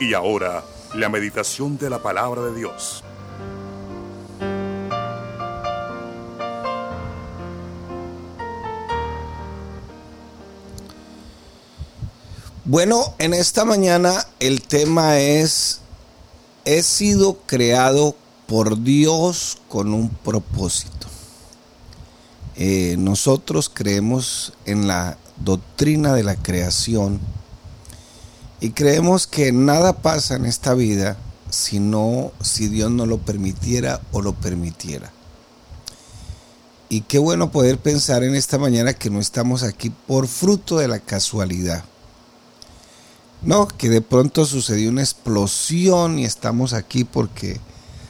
Y ahora, la meditación de la palabra de Dios. Bueno, en esta mañana el tema es, he sido creado por Dios con un propósito. Eh, nosotros creemos en la doctrina de la creación y creemos que nada pasa en esta vida si no, si Dios no lo permitiera o lo permitiera. Y qué bueno poder pensar en esta mañana que no estamos aquí por fruto de la casualidad. No, que de pronto sucedió una explosión y estamos aquí porque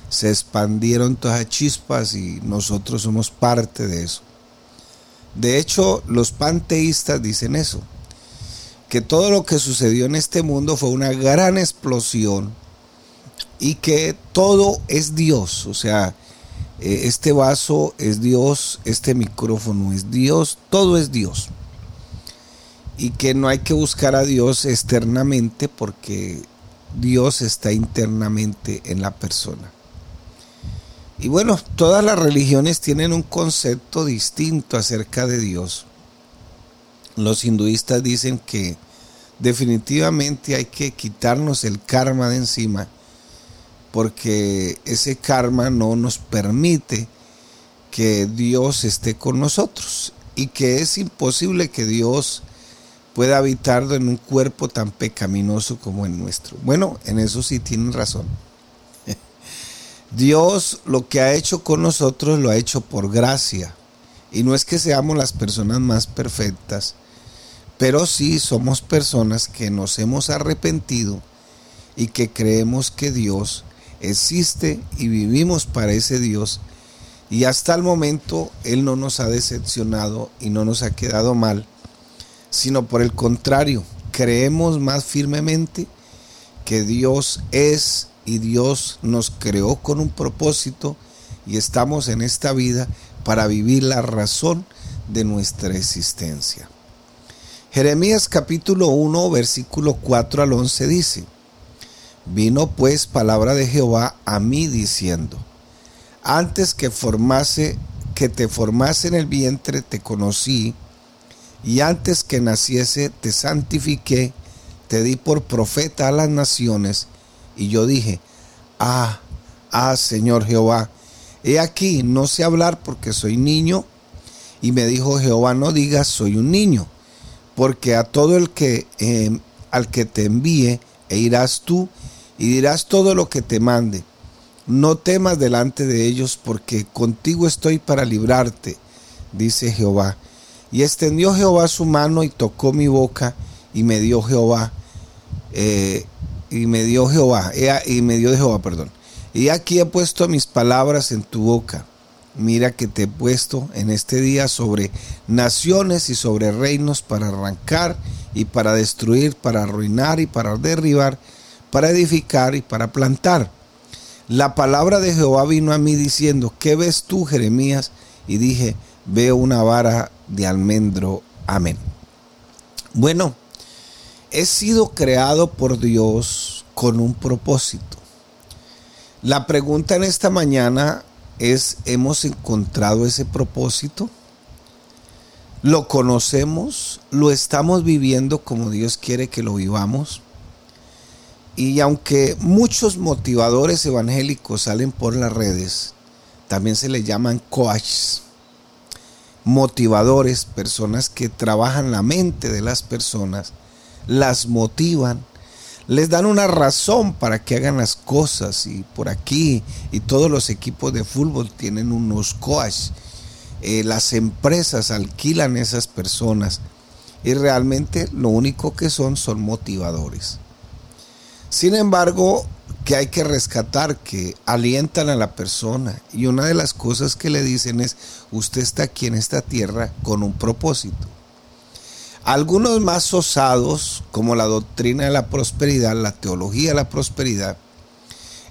se expandieron todas las chispas y nosotros somos parte de eso. De hecho, los panteístas dicen eso que todo lo que sucedió en este mundo fue una gran explosión y que todo es Dios. O sea, eh, este vaso es Dios, este micrófono es Dios, todo es Dios. Y que no hay que buscar a Dios externamente porque Dios está internamente en la persona. Y bueno, todas las religiones tienen un concepto distinto acerca de Dios los hinduistas dicen que definitivamente hay que quitarnos el karma de encima porque ese karma no nos permite que Dios esté con nosotros y que es imposible que Dios pueda habitar en un cuerpo tan pecaminoso como el nuestro. Bueno, en eso sí tienen razón. Dios lo que ha hecho con nosotros lo ha hecho por gracia. Y no es que seamos las personas más perfectas, pero sí somos personas que nos hemos arrepentido y que creemos que Dios existe y vivimos para ese Dios. Y hasta el momento Él no nos ha decepcionado y no nos ha quedado mal, sino por el contrario, creemos más firmemente que Dios es y Dios nos creó con un propósito y estamos en esta vida para vivir la razón de nuestra existencia. Jeremías capítulo 1, versículo 4 al 11 dice, Vino pues palabra de Jehová a mí diciendo, Antes que formase, que te formase en el vientre te conocí, y antes que naciese te santifiqué, te di por profeta a las naciones, y yo dije, Ah, ah, Señor Jehová, he aquí, no sé hablar porque soy niño, y me dijo Jehová, no digas, soy un niño porque a todo el que em, al que te envíe e irás tú y dirás todo lo que te mande. No temas delante de ellos, porque contigo estoy para librarte, dice Jehová. Y extendió Jehová su mano y tocó mi boca y me dio Jehová, eh, y me dio Jehová, y me dio Jehová, perdón. Y aquí he puesto mis palabras en tu boca mira que te he puesto en este día sobre naciones y sobre reinos para arrancar y para destruir, para arruinar y para derribar, para edificar y para plantar. La palabra de Jehová vino a mí diciendo, ¿qué ves tú, Jeremías? Y dije, veo una vara de almendro. Amén. Bueno, he sido creado por Dios con un propósito. La pregunta en esta mañana es, ¿hemos encontrado ese propósito? ¿Lo conocemos? ¿Lo estamos viviendo como Dios quiere que lo vivamos? Y aunque muchos motivadores evangélicos salen por las redes, también se les llaman coaches, motivadores, personas que trabajan la mente de las personas, las motivan, les dan una razón para que hagan las cosas y por aquí y todos los equipos de fútbol tienen unos coaches. Eh, las empresas alquilan esas personas y realmente lo único que son son motivadores. Sin embargo, que hay que rescatar, que alientan a la persona y una de las cosas que le dicen es, usted está aquí en esta tierra con un propósito. Algunos más osados, como la doctrina de la prosperidad, la teología de la prosperidad,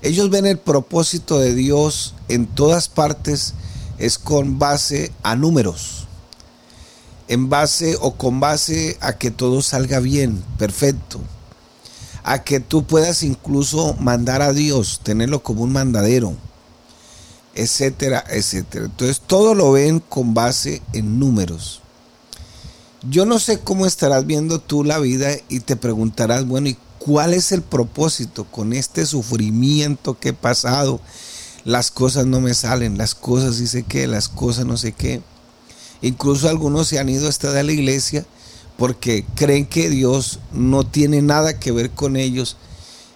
ellos ven el propósito de Dios en todas partes es con base a números, en base o con base a que todo salga bien, perfecto. a que tú puedas incluso mandar a Dios, tenerlo como un mandadero, etcétera, etcétera. Entonces todo lo ven con base en números. Yo no sé cómo estarás viendo tú la vida y te preguntarás, bueno, ¿y cuál es el propósito con este sufrimiento que he pasado? Las cosas no me salen, las cosas dice que, las cosas no sé qué. Incluso algunos se han ido hasta de la iglesia porque creen que Dios no tiene nada que ver con ellos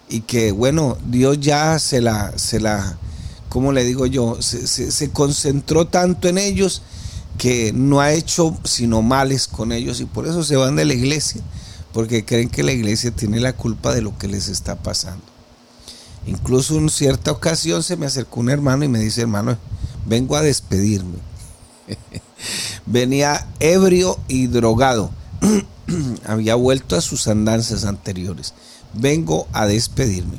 y que, bueno, Dios ya se la, se la, ¿cómo le digo yo? Se concentró tanto en ellos que no ha hecho sino males con ellos y por eso se van de la iglesia, porque creen que la iglesia tiene la culpa de lo que les está pasando. Incluso en cierta ocasión se me acercó un hermano y me dice, hermano, vengo a despedirme. Venía ebrio y drogado. Había vuelto a sus andanzas anteriores. Vengo a despedirme.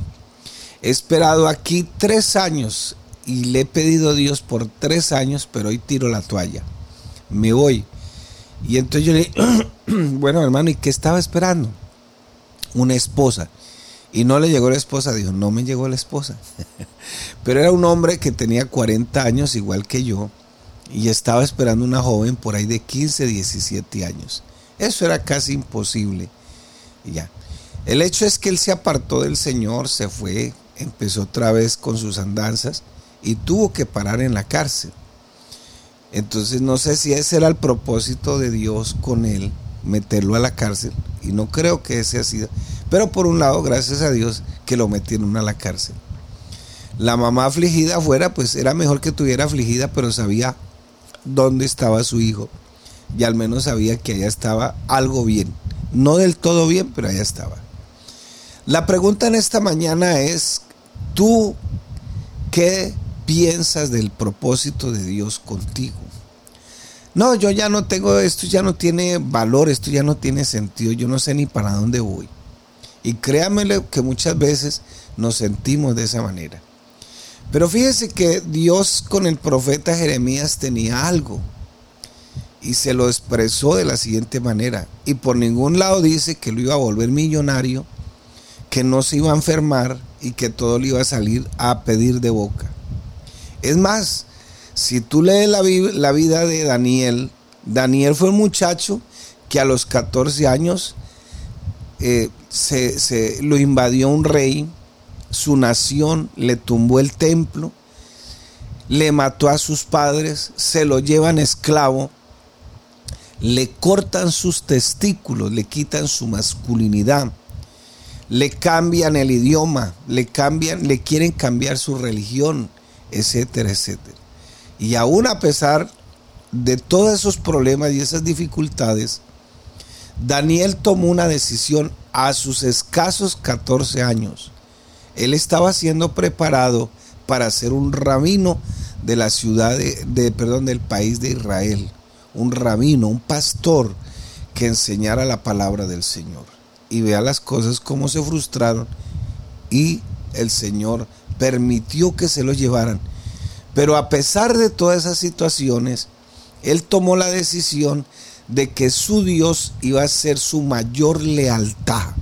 He esperado aquí tres años y le he pedido a Dios por tres años, pero hoy tiro la toalla. Me voy. Y entonces yo le dije, bueno hermano, ¿y qué estaba esperando? Una esposa. Y no le llegó la esposa, dijo, no me llegó la esposa. Pero era un hombre que tenía 40 años, igual que yo, y estaba esperando una joven por ahí de 15, 17 años. Eso era casi imposible. Y ya. El hecho es que él se apartó del Señor, se fue, empezó otra vez con sus andanzas y tuvo que parar en la cárcel. Entonces no sé si ese era el propósito de Dios con él, meterlo a la cárcel. Y no creo que ese ha sido. Pero por un lado, gracias a Dios, que lo metieron a la cárcel. La mamá afligida afuera, pues era mejor que tuviera afligida, pero sabía dónde estaba su hijo. Y al menos sabía que allá estaba algo bien. No del todo bien, pero allá estaba. La pregunta en esta mañana es, ¿tú qué piensas del propósito de Dios contigo? No, yo ya no tengo, esto ya no tiene valor, esto ya no tiene sentido, yo no sé ni para dónde voy. Y créanmelo que muchas veces nos sentimos de esa manera. Pero fíjese que Dios con el profeta Jeremías tenía algo y se lo expresó de la siguiente manera. Y por ningún lado dice que lo iba a volver millonario, que no se iba a enfermar y que todo le iba a salir a pedir de boca. Es más, si tú lees la, vida de Daniel, Daniel fue un muchacho que a los 14 años eh, se, se, lo invadió un rey su nación, le tumbó el templo, le mató a sus padres, se lo llevan esclavo, le cortan sus testículos, le quitan su masculinidad, le cambian el idioma, le cambian, le quieren cambiar su religión, etcétera, etcétera. Y aún a pesar de todos esos problemas y esas dificultades, Daniel tomó una decisión a sus escasos 14 años él estaba siendo preparado para ser un rabino de la ciudad de, perdón, del país de Israel, un rabino, un pastor que enseñara la palabra del Señor. Y vea las cosas cómo se frustraron y el Señor permitió que se lo llevaran. Pero a pesar de todas esas situaciones, él tomó la decisión de que su Dios iba a ser su mayor lealtad.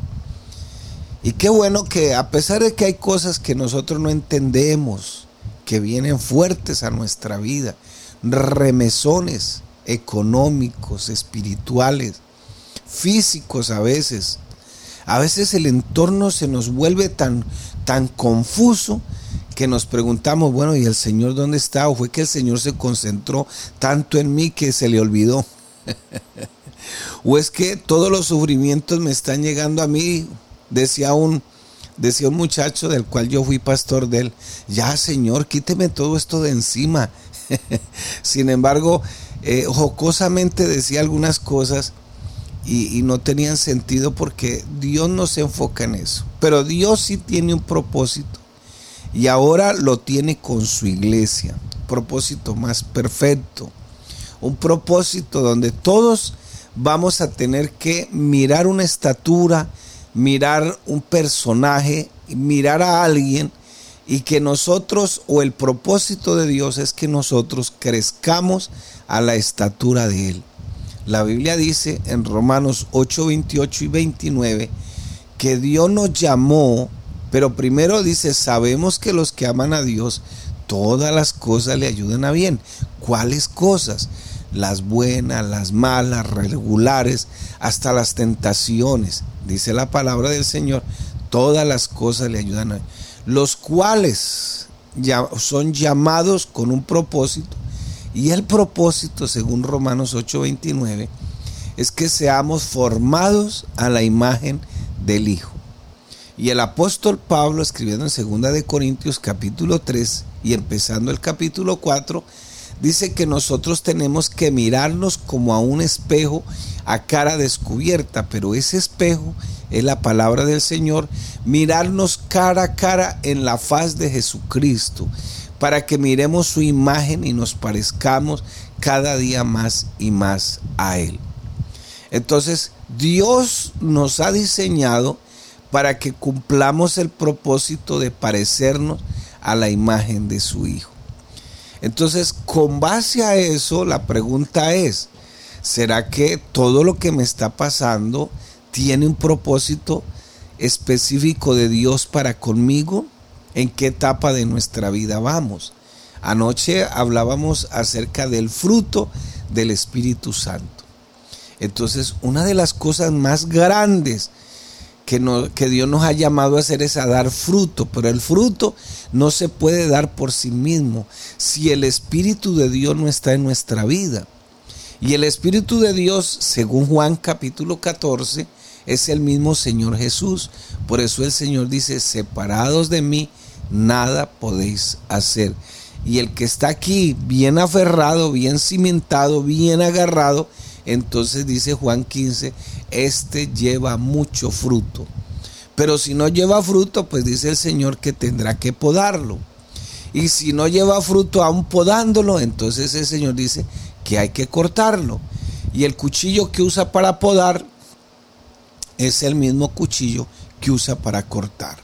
Y qué bueno que a pesar de que hay cosas que nosotros no entendemos, que vienen fuertes a nuestra vida, remesones económicos, espirituales, físicos a veces, a veces el entorno se nos vuelve tan, tan confuso que nos preguntamos, bueno, ¿y el Señor dónde está? ¿O fue que el Señor se concentró tanto en mí que se le olvidó? ¿O es que todos los sufrimientos me están llegando a mí Decía un, decía un muchacho del cual yo fui pastor de él, ya Señor, quíteme todo esto de encima. Sin embargo, eh, jocosamente decía algunas cosas y, y, no tenían sentido porque Dios no se enfoca en eso. Pero Dios sí tiene un propósito y ahora lo tiene con su iglesia. Propósito más perfecto. Un propósito donde todos vamos a tener que mirar una estatura mirar un personaje, mirar a alguien y que nosotros, o el propósito de Dios es que nosotros crezcamos a la estatura de Él. La Biblia dice en Romanos 8, 28 y 29 que Dios nos llamó, pero primero dice, sabemos que los que aman a Dios, todas las cosas le ayudan a bien. ¿Cuáles cosas? Las buenas, las malas, regulares, hasta las tentaciones. Dice la palabra del Señor, todas las cosas le ayudan a bien. Los cuales son llamados con un propósito. Y el propósito, según Romanos 8:29, es que seamos formados a la imagen del Hijo. Y el apóstol Pablo, escribiendo en 2 de Corintios capítulo 3 y empezando el capítulo 4, dice que nosotros tenemos que mirarnos como a un espejo a cara descubierta, pero ese espejo es la palabra del Señor, mirarnos cara a cara en la faz de Jesucristo, para que miremos su imagen y nos parezcamos cada día más y más a Él. Entonces, Dios nos ha diseñado para que cumplamos el propósito de parecernos a la imagen de su Hijo. Entonces, con base a eso, la pregunta es, ¿será que todo lo que me está pasando tiene un propósito específico de Dios para conmigo? ¿En qué etapa de nuestra vida vamos? Anoche hablábamos acerca del fruto del Espíritu Santo. Entonces, una de las cosas más grandes que, que, Dios nos ha llamado a hacer es a dar fruto, pero el fruto no se puede dar por sí mismo si el Espíritu de Dios no está en nuestra vida. Y el Espíritu de Dios, según Juan capítulo 14, es el mismo Señor Jesús. Por eso el Señor dice, separados de mí, nada podéis hacer. Y el que está aquí bien aferrado, bien cimentado, bien agarrado, entonces dice Juan 15, este lleva mucho fruto. Pero si no lleva fruto, pues dice el Señor que tendrá que podarlo. Y si no lleva fruto aún podándolo, entonces el Señor dice que hay que cortarlo. Y el cuchillo que usa para podar es el mismo cuchillo que usa para cortar.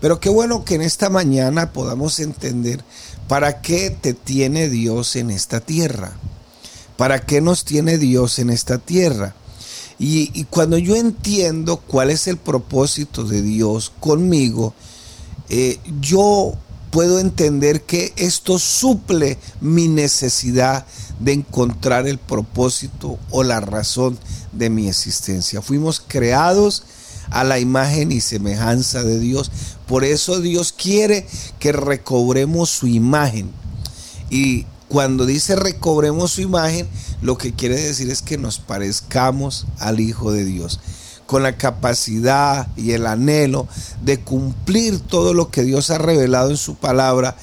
Pero qué bueno que en esta mañana podamos entender para qué te tiene Dios en esta tierra. ¿Para qué nos tiene Dios en esta tierra? Y, cuando yo entiendo cuál es el propósito de Dios conmigo, eh, yo puedo entender que esto suple mi necesidad de encontrar el propósito o la razón de mi existencia. Fuimos creados a la imagen y semejanza de Dios. Por eso Dios quiere que recobremos su imagen. Y cuando dice recobremos su imagen, lo que quiere decir es que nos parezcamos al Hijo de Dios, con la capacidad y el anhelo de cumplir todo lo que Dios ha revelado en su palabra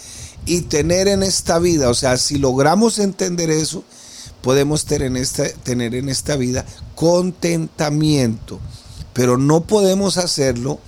y tener en esta vida, o sea, si logramos entender eso, podemos tener en esta, tener en esta vida contentamiento, pero no podemos hacerlo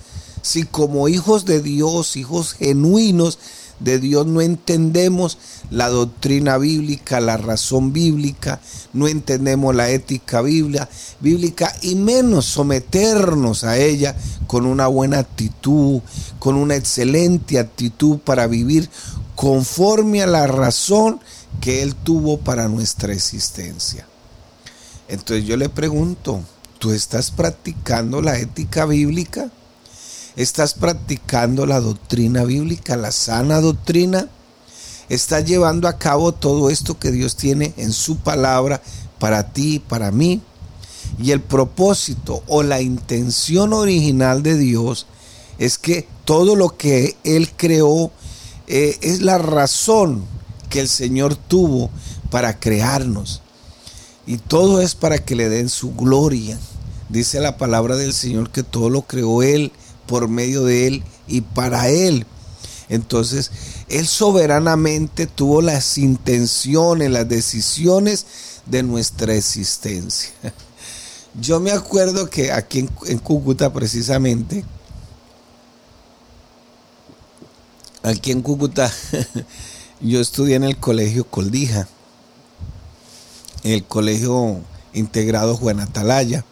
si como hijos de Dios, hijos genuinos, de Dios no entendemos la doctrina bíblica, la razón bíblica, no entendemos la ética bíblica y menos someternos a ella con una buena actitud, con una excelente actitud para vivir conforme a la razón que Él tuvo para nuestra existencia. Entonces yo le pregunto, ¿tú estás practicando la ética bíblica? ¿Estás practicando la doctrina bíblica, la sana doctrina? ¿Estás llevando a cabo todo esto que Dios tiene en su palabra para ti y para mí? Y el propósito o la intención original de Dios es que todo lo que Él creó eh, es la razón que el Señor tuvo para crearnos. Y todo es para que le den su gloria. Dice la palabra del Señor que todo lo creó Él por medio de Él y para Él. Entonces, Él soberanamente tuvo las intenciones, las decisiones de nuestra existencia. Yo me acuerdo que aquí en, Cúcuta precisamente, aquí en Cúcuta, yo estudié en el colegio Coldija, el colegio integrado Juan Atalaya,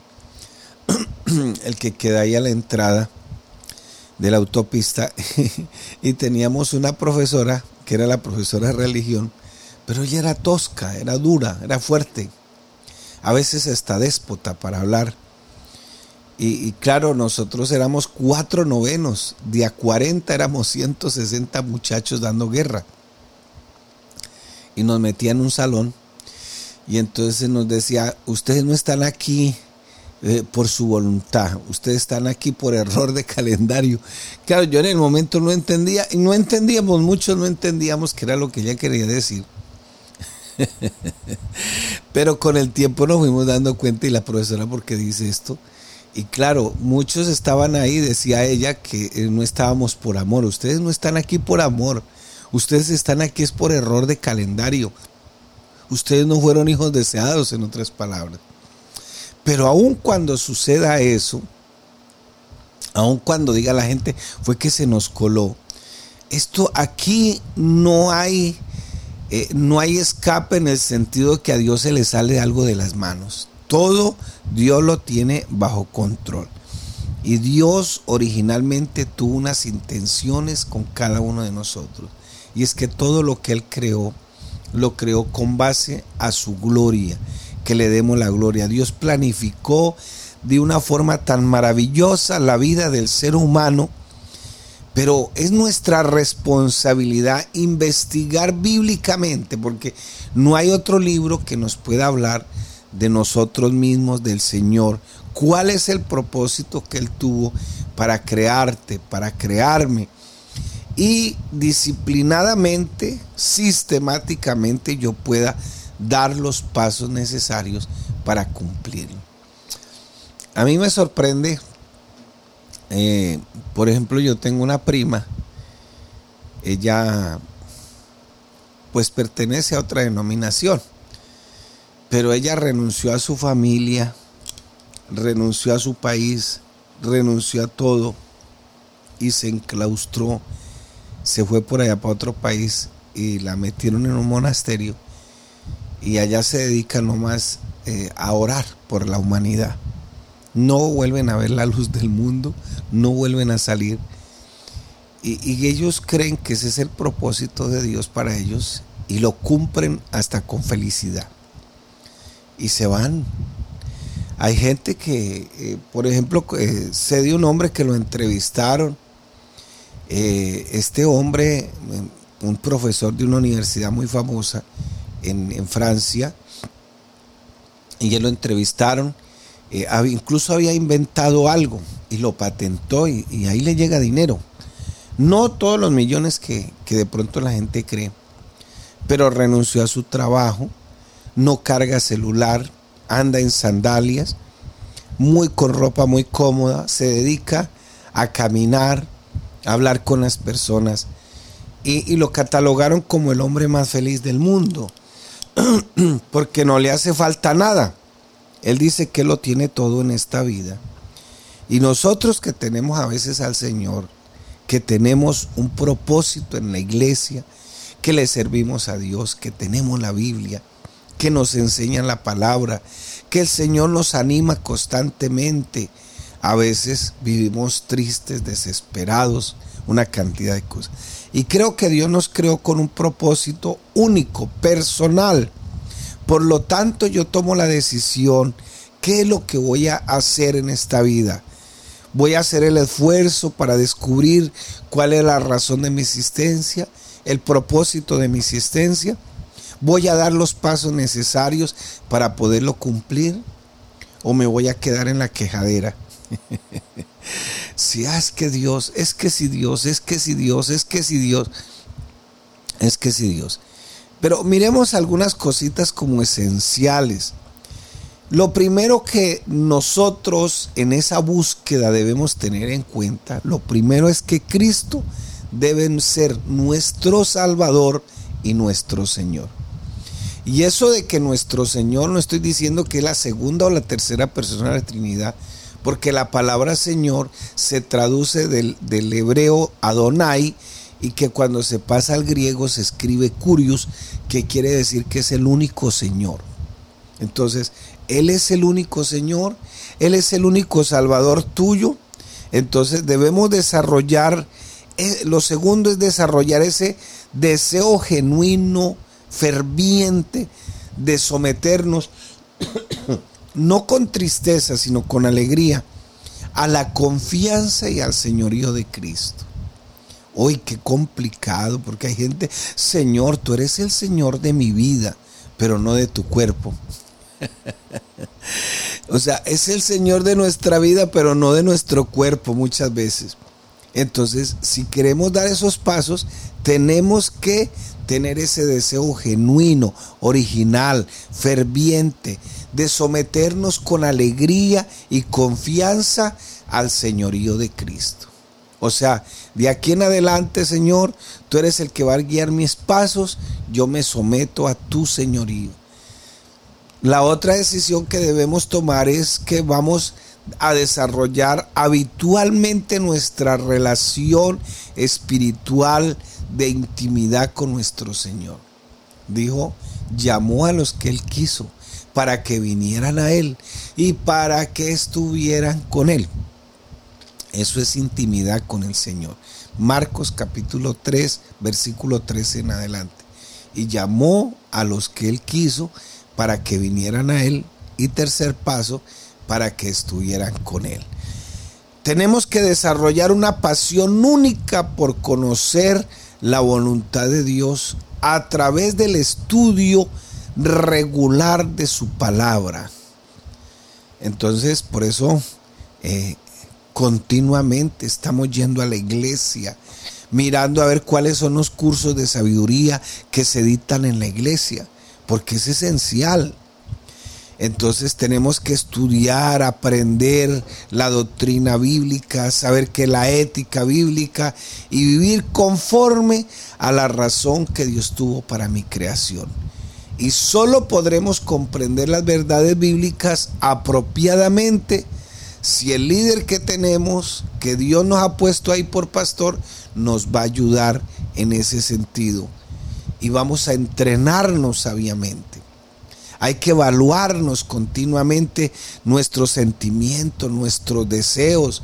el que queda ahí a la entrada de la autopista y teníamos una profesora que era la profesora de religión, pero ella era tosca, era dura, era fuerte, a veces hasta déspota para hablar. Y, claro, nosotros éramos cuatro novenos, de a 40 éramos 160 muchachos dando guerra. Y nos metían en un salón y entonces nos decía, ustedes no están aquí eh, por su voluntad, ustedes están aquí por error de calendario. Claro, yo en el momento no entendía, y no entendíamos, muchos no entendíamos qué era lo que ella quería decir. Pero con el tiempo nos fuimos dando cuenta y la profesora, ¿por qué dice esto? Y claro, muchos estaban ahí, decía ella, que eh, no estábamos por amor. Ustedes no están aquí por amor. Ustedes están aquí es por error de calendario. Ustedes no fueron hijos deseados, en otras palabras. Pero aun cuando suceda eso, aun cuando diga la gente, fue que se nos coló. Esto aquí no hay, eh, no hay escape en el sentido que a Dios se le sale algo de las manos. Todo Dios lo tiene bajo control. Y Dios originalmente tuvo unas intenciones con cada uno de nosotros. Y es que todo lo que Él creó, lo creó con base a su gloria, que le demos la gloria. Dios planificó de una forma tan maravillosa la vida del ser humano, pero es nuestra responsabilidad investigar bíblicamente, porque no hay otro libro que nos pueda hablar de nosotros mismos, del Señor. ¿Cuál es el propósito que Él tuvo para crearte, para crearme? Y disciplinadamente, sistemáticamente yo pueda dar los pasos necesarios para cumplirlo. A mí me sorprende, eh, por ejemplo, yo tengo una prima, ella pues pertenece a otra denominación pero ella renunció a su familia, renunció a su país, renunció a todo y se enclaustró. Se fue por allá para otro país y la metieron en un monasterio y allá se dedica nomás eh, a orar por la humanidad. No vuelven a ver la luz del mundo, no vuelven a salir. y ellos creen que ese es el propósito de Dios para ellos y lo cumplen hasta con felicidad y se van. Hay gente que, eh, por ejemplo, eh, sé de un hombre que lo entrevistaron. Eh, este hombre, un profesor de una universidad muy famosa en, Francia, y ya lo entrevistaron. incluso había inventado algo y lo patentó y, ahí le llega dinero. No todos los millones que, que de pronto la gente cree, pero renunció a su trabajo no carga celular, anda en sandalias, muy con ropa muy cómoda, se dedica a caminar, a hablar con las personas y, lo catalogaron como el hombre más feliz del mundo, porque no le hace falta nada. Él dice que lo tiene todo en esta vida. Y nosotros que tenemos a veces al Señor, que tenemos un propósito en la iglesia, que le servimos a Dios, que tenemos la Biblia, que nos enseñan la palabra, que el Señor nos anima constantemente. A veces vivimos tristes, desesperados, una cantidad de cosas. Y creo que Dios nos creó con un propósito único, personal. Por lo tanto, yo tomo la decisión, ¿qué es lo que voy a hacer en esta vida? Voy a hacer el esfuerzo para descubrir cuál es la razón de mi existencia, el propósito de mi existencia ¿Voy a dar los pasos necesarios para poderlo cumplir? ¿O me voy a quedar en la quejadera? si es que Dios, es que si Dios, es que si Dios, es que si Dios, es que si Dios. Pero miremos algunas cositas como esenciales. Lo primero que nosotros en esa búsqueda debemos tener en cuenta, lo primero es que Cristo debe ser nuestro Salvador y nuestro Señor. Y eso de que nuestro Señor, no estoy diciendo que es la segunda o la tercera persona de la Trinidad, porque la palabra Señor se traduce del, hebreo Adonai y que cuando se pasa al griego se escribe Curios, que quiere decir que es el único Señor. Entonces, Él es el único Señor, Él es el único Salvador tuyo. Entonces debemos desarrollar, eh, lo segundo es desarrollar ese deseo genuino ferviente de someternos, no con tristeza, sino con alegría, a la confianza y al señorío de Cristo. Hoy qué complicado, porque hay gente, Señor, tú eres el Señor de mi vida, pero no de tu cuerpo. o sea, es el Señor de nuestra vida, pero no de nuestro cuerpo muchas veces. Entonces, si queremos dar esos pasos, tenemos que tener ese deseo genuino, original, ferviente, de someternos con alegría y confianza al señorío de Cristo. O sea, de aquí en adelante, Señor, tú eres el que va a guiar mis pasos, yo me someto a tu señorío. La otra decisión que debemos tomar es que vamos a desarrollar habitualmente nuestra relación espiritual de intimidad con nuestro Señor. Dijo, llamó a los que él quiso para que vinieran a él y para que estuvieran con él. Eso es intimidad con el Señor. Marcos capítulo 3, versículo 13 en adelante. Y llamó a los que él quiso para que vinieran a él. Y tercer paso, para que estuvieran con él. Tenemos que desarrollar una pasión única por conocer la voluntad de Dios a través del estudio regular de su palabra. Entonces, por eso eh, continuamente estamos yendo a la iglesia, mirando a ver cuáles son los cursos de sabiduría que se dictan en la iglesia, porque es esencial. Entonces tenemos que estudiar, aprender la doctrina bíblica, saber que la ética bíblica y vivir conforme a la razón que Dios tuvo para mi creación. Y solo podremos comprender las verdades bíblicas apropiadamente si el líder que tenemos, que Dios nos ha puesto ahí por pastor, nos va a ayudar en ese sentido. Y vamos a entrenarnos sabiamente. Hay que evaluarnos continuamente nuestros sentimientos, nuestros deseos.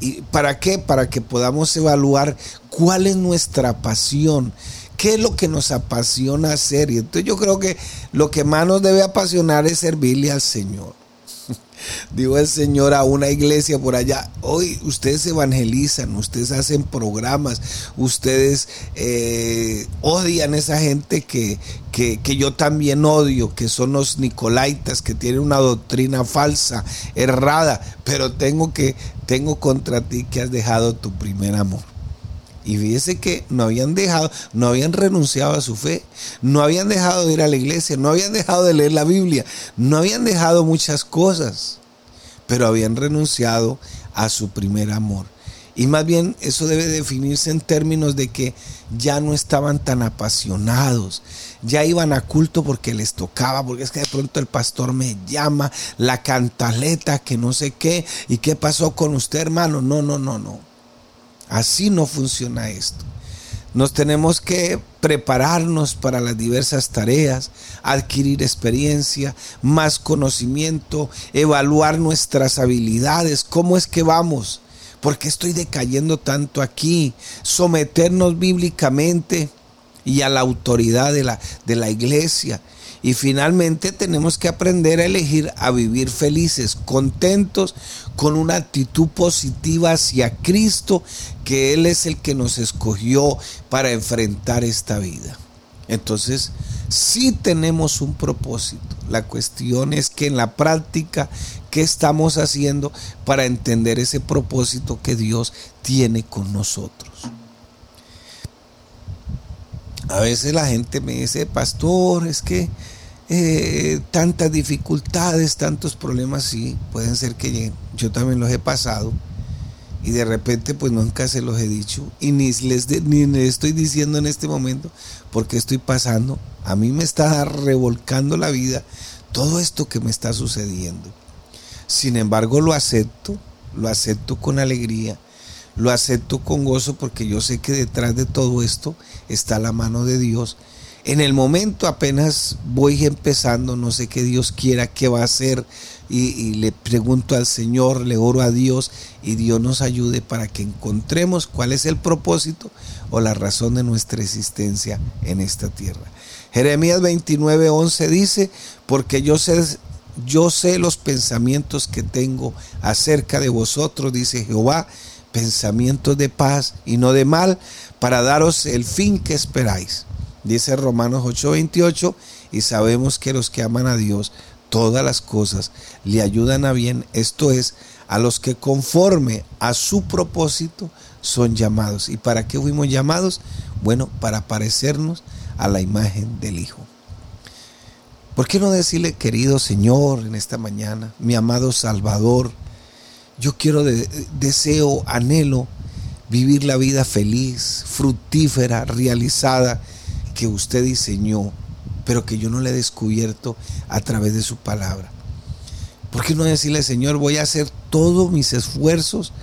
¿Y para qué? Para que podamos evaluar cuál es nuestra pasión, qué es lo que nos apasiona hacer. Y entonces yo creo que lo que más nos debe apasionar es servirle al Señor. Dijo el Señor a una iglesia por allá, hoy ustedes evangelizan, ustedes hacen programas, ustedes eh, odian a esa gente que, que, que, yo también odio, que son los nicolaitas, que tienen una doctrina falsa, errada, pero tengo que, tengo contra ti que has dejado tu primer amor. Y fíjese que no habían dejado, no habían renunciado a su fe, no habían dejado de ir a la iglesia, no habían dejado de leer la Biblia, no habían dejado muchas cosas, pero habían renunciado a su primer amor. Y más bien eso debe definirse en términos de que ya no estaban tan apasionados, ya iban a culto porque les tocaba, porque es que de pronto el pastor me llama, la cantaleta, que no sé qué, y qué pasó con usted hermano. No, no, no, no. Así no funciona esto. Nos tenemos que prepararnos para las diversas tareas, adquirir experiencia, más conocimiento, evaluar nuestras habilidades, cómo es que vamos, por qué estoy decayendo tanto aquí, someternos bíblicamente y a la autoridad de la, de la iglesia. Y finalmente tenemos que aprender a elegir a vivir felices, contentos, con una actitud positiva hacia Cristo, que Él es el que nos escogió para enfrentar esta vida. Entonces, sí tenemos un propósito. La cuestión es que en la práctica, ¿qué estamos haciendo para entender ese propósito que Dios tiene con nosotros? A veces la gente me dice, pastor, es que eh, tantas dificultades, tantos problemas, sí, pueden ser que. Yo también los he pasado y de repente pues nunca se los he dicho y ni les, ni les estoy diciendo en este momento porque estoy pasando. A mí me está revolcando la vida todo esto que me está sucediendo. Sin embargo lo acepto, lo acepto con alegría lo acepto con gozo porque yo sé que detrás de todo esto está la mano de Dios. En el momento apenas voy empezando, no sé qué Dios quiera, qué va a hacer, y, le pregunto al Señor, le oro a Dios y Dios nos ayude para que encontremos cuál es el propósito o la razón de nuestra existencia en esta tierra. Jeremías 29, 11 dice, porque yo sé yo sé los pensamientos que tengo acerca de vosotros, dice Jehová, pensamientos de paz y no de mal, para daros el fin que esperáis. Dice Romanos 8:28, y sabemos que los que aman a Dios, todas las cosas le ayudan a bien, esto es, a los que conforme a su propósito son llamados. ¿Y para qué fuimos llamados? Bueno, para parecernos a la imagen del Hijo. ¿Por qué no decirle, querido Señor, en esta mañana, mi amado Salvador, yo quiero, deseo, anhelo vivir la vida feliz, fructífera, realizada que usted diseñó, pero que yo no le he descubierto a través de su palabra. ¿Por qué no decirle, Señor, voy a hacer todos mis esfuerzos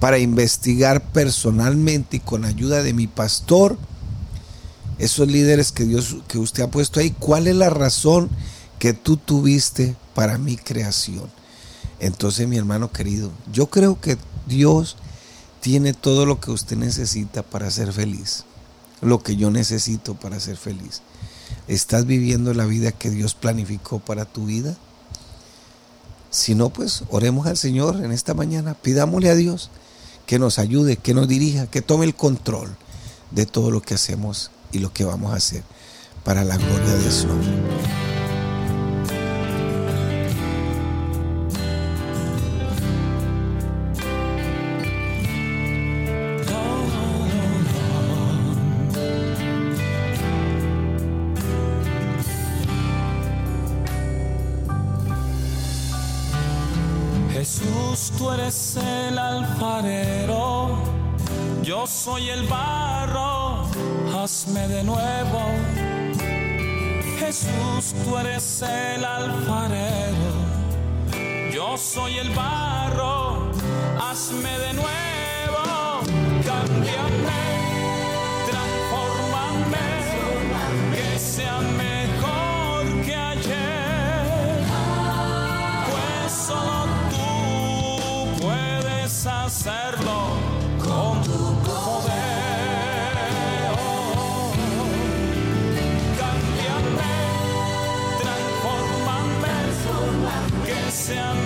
para investigar personalmente y con ayuda de mi pastor esos líderes que Dios que usted ha puesto ahí, cuál es la razón que tú tuviste para mi creación? Entonces, mi hermano querido, yo creo que Dios tiene todo lo que usted necesita para ser feliz, lo que yo necesito para ser feliz. ¿Estás viviendo la vida que Dios planificó para tu vida? Si no, pues oremos al Señor en esta mañana, pidámosle a Dios que nos ayude, que nos dirija, que tome el control de todo lo que hacemos y lo que vamos a hacer para la gloria de su nombre. Tú eres el alfarero, yo soy el barro, hazme de nuevo. Jesús, tú eres el alfarero, yo soy el barro, hazme de nuevo, que